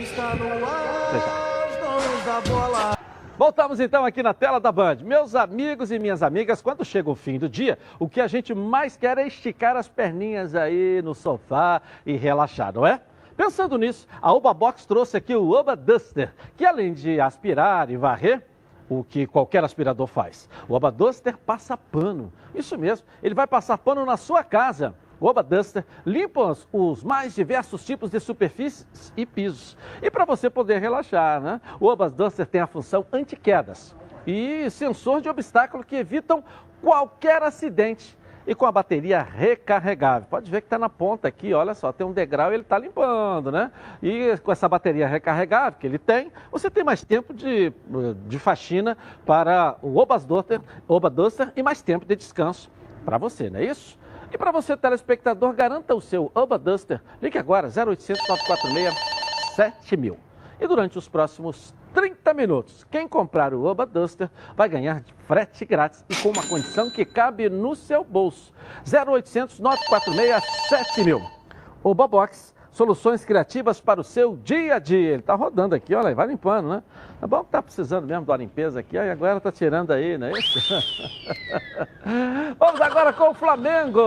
Speaker 2: Voltamos então aqui na tela da Band. Meus amigos e minhas amigas, quando chega o fim do dia, o que a gente mais quer é esticar as perninhas aí no sofá e relaxar, não é? Pensando nisso, a Oba Box trouxe aqui o Oba Duster, que além de aspirar e varrer, o que qualquer aspirador faz. O Oba Duster passa pano. Isso mesmo, ele vai passar pano na sua casa. O Oba Duster limpa os mais diversos tipos de superfícies e pisos. E para você poder relaxar, né? O Oba Duster tem a função anti-quedas e sensor de obstáculo que evitam qualquer acidente e com a bateria recarregável. Pode ver que está na ponta aqui, olha só, tem um degrau e ele está limpando, né? E com essa bateria recarregável que ele tem, você tem mais tempo de, de faxina para o Oba Duster, e mais tempo de descanso para você, não é isso? E para você, telespectador, garanta o seu Oba Duster. Ligue agora, 0800 946 7000. E durante os próximos 30 minutos. Quem comprar o Oba Duster vai ganhar frete grátis e com uma condição que cabe no seu bolso. 0800 946 7000. Oba Box, soluções criativas para o seu dia a dia. Ele está rodando aqui, olha, vai limpando, né? Tá bom que tá precisando mesmo da limpeza aqui, aí agora tá tirando aí, não é isso? Vamos agora com o Flamengo.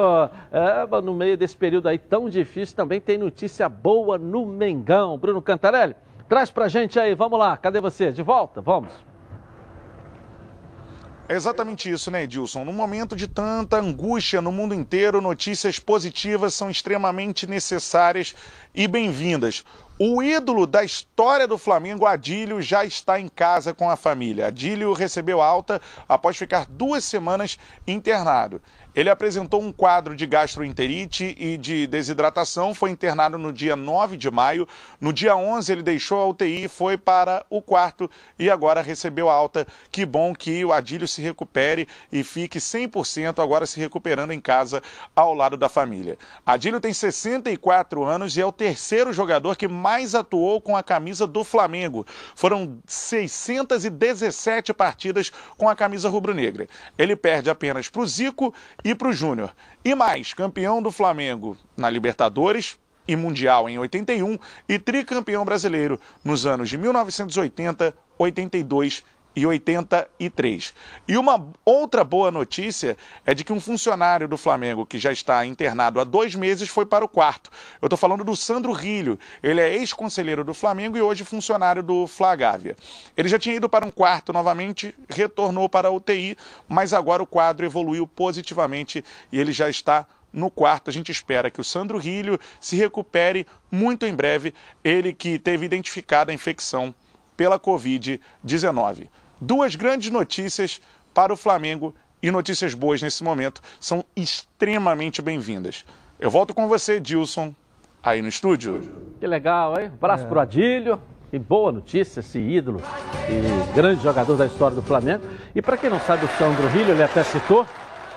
Speaker 2: É, no meio desse período aí tão difícil, também tem notícia boa no Mengão. Bruno Cantarelli. Traz pra gente aí, vamos lá, cadê você? De volta? Vamos.
Speaker 3: É exatamente isso, né, Edilson? No momento de tanta angústia no mundo inteiro, notícias positivas são extremamente necessárias e bem-vindas. O ídolo da história do Flamengo, Adílio, já está em casa com a família. Adílio recebeu alta após ficar duas semanas internado. Ele apresentou um quadro de gastroenterite e de desidratação, foi internado no dia 9 de maio. No dia 11, ele deixou a UTI, foi para o quarto e agora recebeu alta. Que bom que o Adílio se recupere e fique 100% agora se recuperando em casa ao lado da família. Adílio tem 64 anos e é o terceiro jogador que mais atuou com a camisa do Flamengo. Foram 617 partidas com a camisa rubro-negra. Ele perde apenas para o Zico e para o Júnior. E mais, campeão do Flamengo na Libertadores e Mundial em 81 e tricampeão brasileiro nos anos de 1980, 82 e 83. E uma outra boa notícia é de que um funcionário do Flamengo que já está internado há dois meses foi para o quarto. Eu estou falando do Sandro Rilho. Ele é ex-conselheiro do Flamengo e hoje funcionário do Flagávia. Ele já tinha ido para um quarto novamente, retornou para a UTI, mas agora o quadro evoluiu positivamente e ele já está no quarto. A gente espera que o Sandro Rilho se recupere muito em breve, ele que teve identificada a infecção pela Covid-19. Duas grandes notícias para o Flamengo e notícias boas nesse momento são extremamente bem-vindas. Eu volto com você, Dilson, aí no estúdio.
Speaker 2: Que legal, hein? Abraço é. pro Adílio. Que boa notícia, esse ídolo e grande jogador da história do Flamengo. E para quem não sabe, o Sandro Rilho, ele até citou,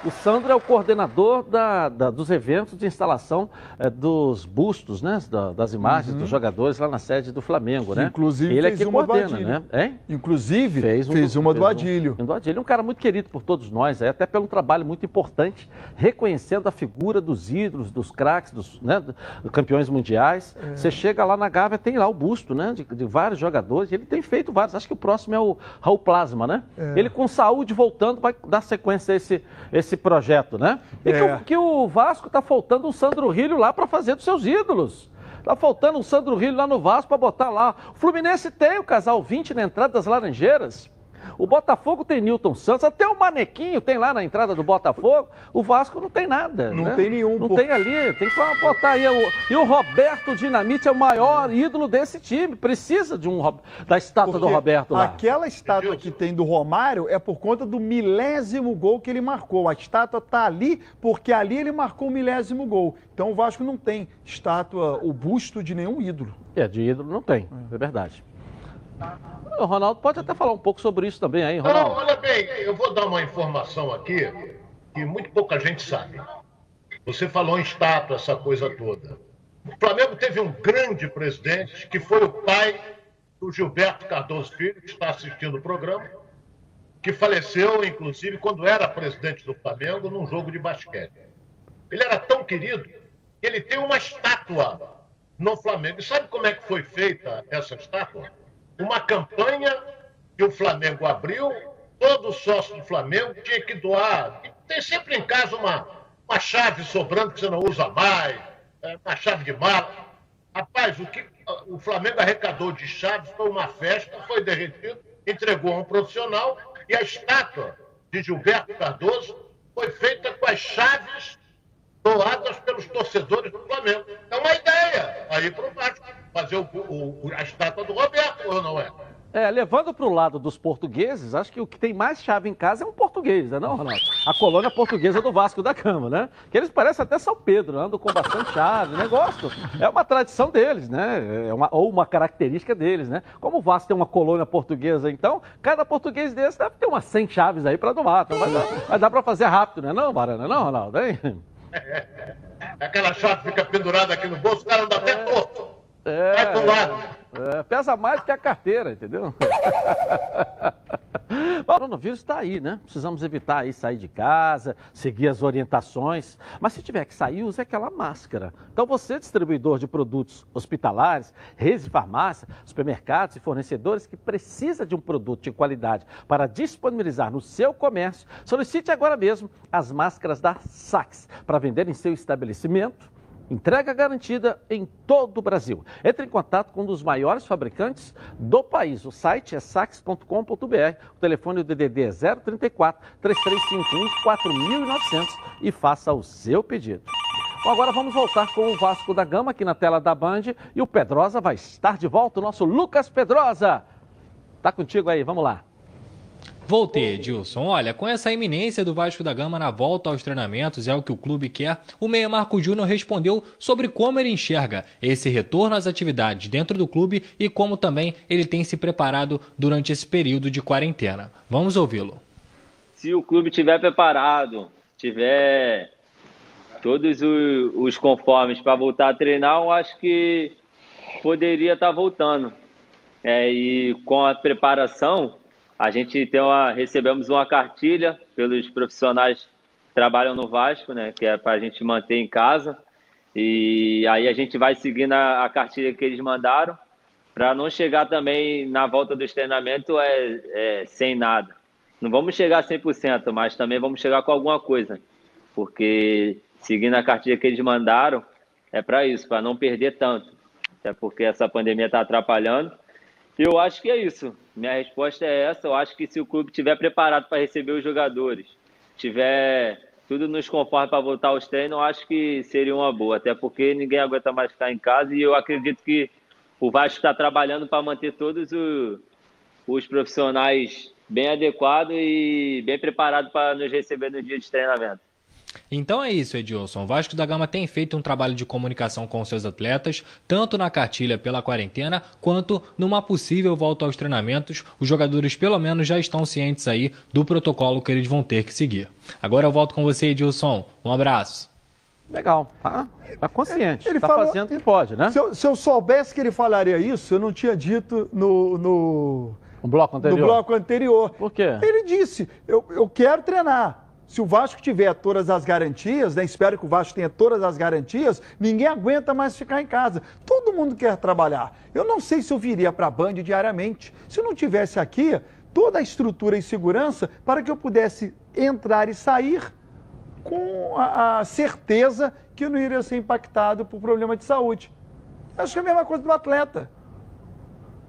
Speaker 2: o Sandro é o coordenador da, da, dos eventos de instalação é, dos bustos, né? Da, das imagens uhum. dos jogadores lá na sede do Flamengo, né?
Speaker 7: Inclusive
Speaker 2: ele
Speaker 7: fez é que uma coordena, né?
Speaker 2: Hein?
Speaker 7: Inclusive fez, um, fez uma fez do Adílio.
Speaker 2: Um, um do Adílio, um cara muito querido por todos nós, é, até pelo trabalho muito importante, reconhecendo a figura dos ídolos, dos craques, dos, né, campeões mundiais. É. Você chega lá na Gávea, tem lá o busto, né? De, de, vários jogadores. Ele tem feito vários. Acho que o próximo é o Raul Plasma, né? É. Ele com saúde voltando vai dar sequência a esse, esse esse projeto, né? E é. que, o, que o Vasco está faltando um Sandro Rilho lá para fazer dos seus ídolos. Tá faltando um Sandro Rilho lá no Vasco para botar lá. O Fluminense tem o casal 20 na entrada das Laranjeiras. O Botafogo tem Newton Santos, até o Manequinho tem lá na entrada do Botafogo. O Vasco não tem nada.
Speaker 7: Não
Speaker 2: né?
Speaker 7: tem nenhum.
Speaker 2: Não tem ali, tem que botar aí. E o Roberto Dinamite é o maior ídolo desse time. Precisa de um da estátua Porque do Roberto lá.
Speaker 7: Aquela estátua que tem do Romário é por conta do milésimo gol que ele marcou. A estátua está ali porque ali ele marcou o milésimo gol. Então o Vasco não tem estátua, o busto de nenhum ídolo.
Speaker 2: É, de ídolo não tem, é verdade. O Ronaldo pode até falar um pouco sobre isso também aí, Ronaldo.
Speaker 8: Não, olha bem, eu vou dar uma informação aqui que muito pouca gente sabe. Você falou em estátua, essa coisa toda. O Flamengo teve um grande presidente que foi o pai do Gilberto Cardoso Filho, que está assistindo o programa, que faleceu, inclusive, quando era presidente do Flamengo, num jogo de basquete. Ele era tão querido que ele tem uma estátua no Flamengo. E sabe como é que foi feita essa estátua? Uma campanha que o Flamengo abriu, todo sócio do Flamengo tinha que doar. Tem sempre em casa uma, uma chave sobrando que você não usa mais, é, uma chave de mala. Rapaz, o que o Flamengo arrecadou de chaves foi uma festa, foi derretido, entregou a um profissional e a estátua de Gilberto Cardoso foi feita com as chaves doadas pelos torcedores do Flamengo. É uma ideia aí para o Vasco fazer o, o, a estátua do Roberto, ou não é?
Speaker 2: É, levando para o lado dos portugueses, acho que o que tem mais chave em casa é um português, né, não, Ronaldo? A colônia portuguesa do Vasco da Cama, né? Que eles parecem até São Pedro, andam com bastante chave, negócio. É uma tradição deles, né? É uma, ou uma característica deles, né? Como o Vasco tem uma colônia portuguesa, então, cada português desse deve ter umas 100 chaves aí para doar. Então vai dar, vai dar para fazer rápido, né, não, Barana? Não, Ronaldo? Hein?
Speaker 8: Aquela chave fica pendurada aqui no bolso, o cara anda até torto.
Speaker 2: É, lado. É, pesa mais que a carteira, entendeu? o coronavírus está aí, né? Precisamos evitar aí sair de casa, seguir as orientações. Mas se tiver que sair, use aquela máscara. Então você, distribuidor de produtos hospitalares, redes de farmácia, supermercados e fornecedores que precisa de um produto de qualidade para disponibilizar no seu comércio, solicite agora mesmo as máscaras da Sax para vender em seu estabelecimento Entrega garantida em todo o Brasil. Entre em contato com um dos maiores fabricantes do país. O site é sax.com.br. O telefone do DDD é 034 3351 4900 e faça o seu pedido. Bom, agora vamos voltar com o Vasco da Gama aqui na tela da Band e o Pedrosa vai estar de volta, o nosso Lucas Pedrosa. Tá contigo aí, vamos lá.
Speaker 6: Voltei, Edilson. Olha, com essa iminência do Vasco da Gama na volta aos treinamentos, é o que o clube quer, o meia Marco Júnior respondeu sobre como ele enxerga esse retorno às atividades dentro do clube e como também ele tem se preparado durante esse período de quarentena. Vamos ouvi-lo.
Speaker 13: Se o clube estiver preparado, tiver todos os conformes para voltar a treinar, eu acho que poderia estar tá voltando. É, e com a preparação, a gente tem uma, recebemos uma cartilha pelos profissionais que trabalham no Vasco, né, que é para a gente manter em casa. E aí a gente vai seguindo a, a cartilha que eles mandaram, para não chegar também na volta dos treinamentos é, é, sem nada. Não vamos chegar a 100%, mas também vamos chegar com alguma coisa, porque seguindo a cartilha que eles mandaram, é para isso, para não perder tanto. Até porque essa pandemia está atrapalhando. Eu acho que é isso. Minha resposta é essa. Eu acho que se o clube estiver preparado para receber os jogadores, tiver tudo nos conforme para voltar aos treinos, eu acho que seria uma boa. Até porque ninguém aguenta mais ficar em casa e eu acredito que o Vasco está trabalhando para manter todos os, os profissionais bem adequado e bem preparado para nos receber no dia de treinamento.
Speaker 6: Então é isso, Edilson. O Vasco da Gama tem feito um trabalho de comunicação com seus atletas, tanto na cartilha pela quarentena, quanto numa possível volta aos treinamentos. Os jogadores, pelo menos, já estão cientes aí do protocolo que eles vão ter que seguir. Agora eu volto com você, Edilson. Um abraço.
Speaker 2: Legal, tá, tá consciente, ele tá falou, fazendo o que pode, né?
Speaker 7: Se eu, se eu, soubesse que ele falaria isso, eu não tinha dito no, no,
Speaker 2: no bloco anterior.
Speaker 7: No bloco anterior.
Speaker 2: Por quê?
Speaker 7: Ele disse, eu, eu quero treinar. Se o Vasco tiver todas as garantias, né, espero que o Vasco tenha todas as garantias, ninguém aguenta mais ficar em casa. Todo mundo quer trabalhar. Eu não sei se eu viria para a Band diariamente. Se eu não tivesse aqui toda a estrutura e segurança para que eu pudesse entrar e sair com a, a certeza que eu não iria ser impactado por problema de saúde. Acho que é a mesma coisa do atleta.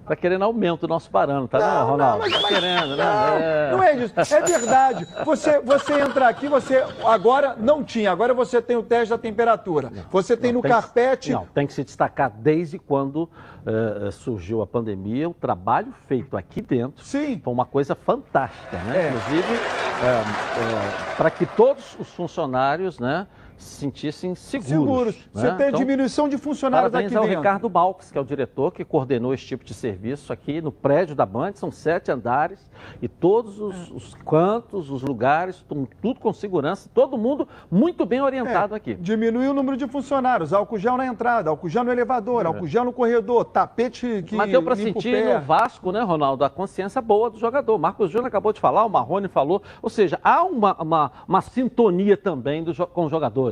Speaker 2: Tá querendo aumento do nosso parâmetro, tá, não, né, Ronaldo? Não, mas, tá querendo,
Speaker 7: né? É. Não é isso. É verdade. Você, você entra aqui, você agora não tinha, agora você tem o teste da temperatura. Não, você tem não, no tem carpete.
Speaker 2: Que, não, tem que se destacar desde quando uh, surgiu a pandemia, o trabalho feito aqui dentro
Speaker 7: Sim.
Speaker 2: foi uma coisa fantástica, né? É. Inclusive, uh, uh, para que todos os funcionários, né? Se sentissem seguros. Seguros. Né?
Speaker 7: Você tem então, diminuição de funcionários
Speaker 2: parabéns
Speaker 7: aqui
Speaker 2: ao Ricardo Balques, que é o diretor que coordenou esse tipo de serviço aqui no prédio da Band. São sete andares e todos os, os cantos, os lugares, tudo com segurança. Todo mundo muito bem orientado é, aqui.
Speaker 7: Diminuiu o número de funcionários. Álcool gel na entrada, álcool gel no elevador, é. álcool gel no corredor, tapete que
Speaker 2: Mas deu para sentir no Vasco, né, Ronaldo, a consciência boa do jogador. Marcos Júnior acabou de falar, o Marrone falou. Ou seja, há uma, uma, uma sintonia também do, com os jogadores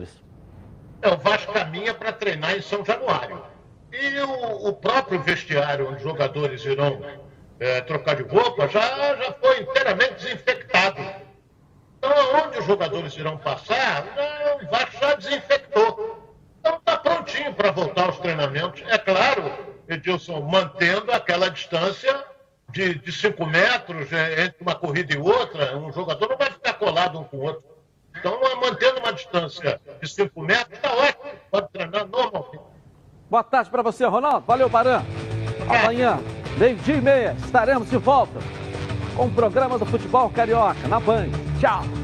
Speaker 8: É, o Vasco caminha para treinar em São Januário. E o, o próprio vestiário onde os jogadores irão é, trocar de roupa já, já foi inteiramente desinfectado. Então, onde os jogadores irão passar, o Vasco já desinfectou. Então, está prontinho para voltar aos treinamentos. É claro, Edilson, mantendo aquela distância de 5 metros é, entre uma corrida e outra. Um jogador não vai ficar colado um com o outro. Então, mantendo uma distância de 5 metros, está ótimo. Pode treinar normalmente.
Speaker 2: Boa tarde para você, Ronaldo. Valeu, Baran. Amanhã, meio-dia e meia, estaremos de volta com o programa do Futebol Carioca na Band. Tchau.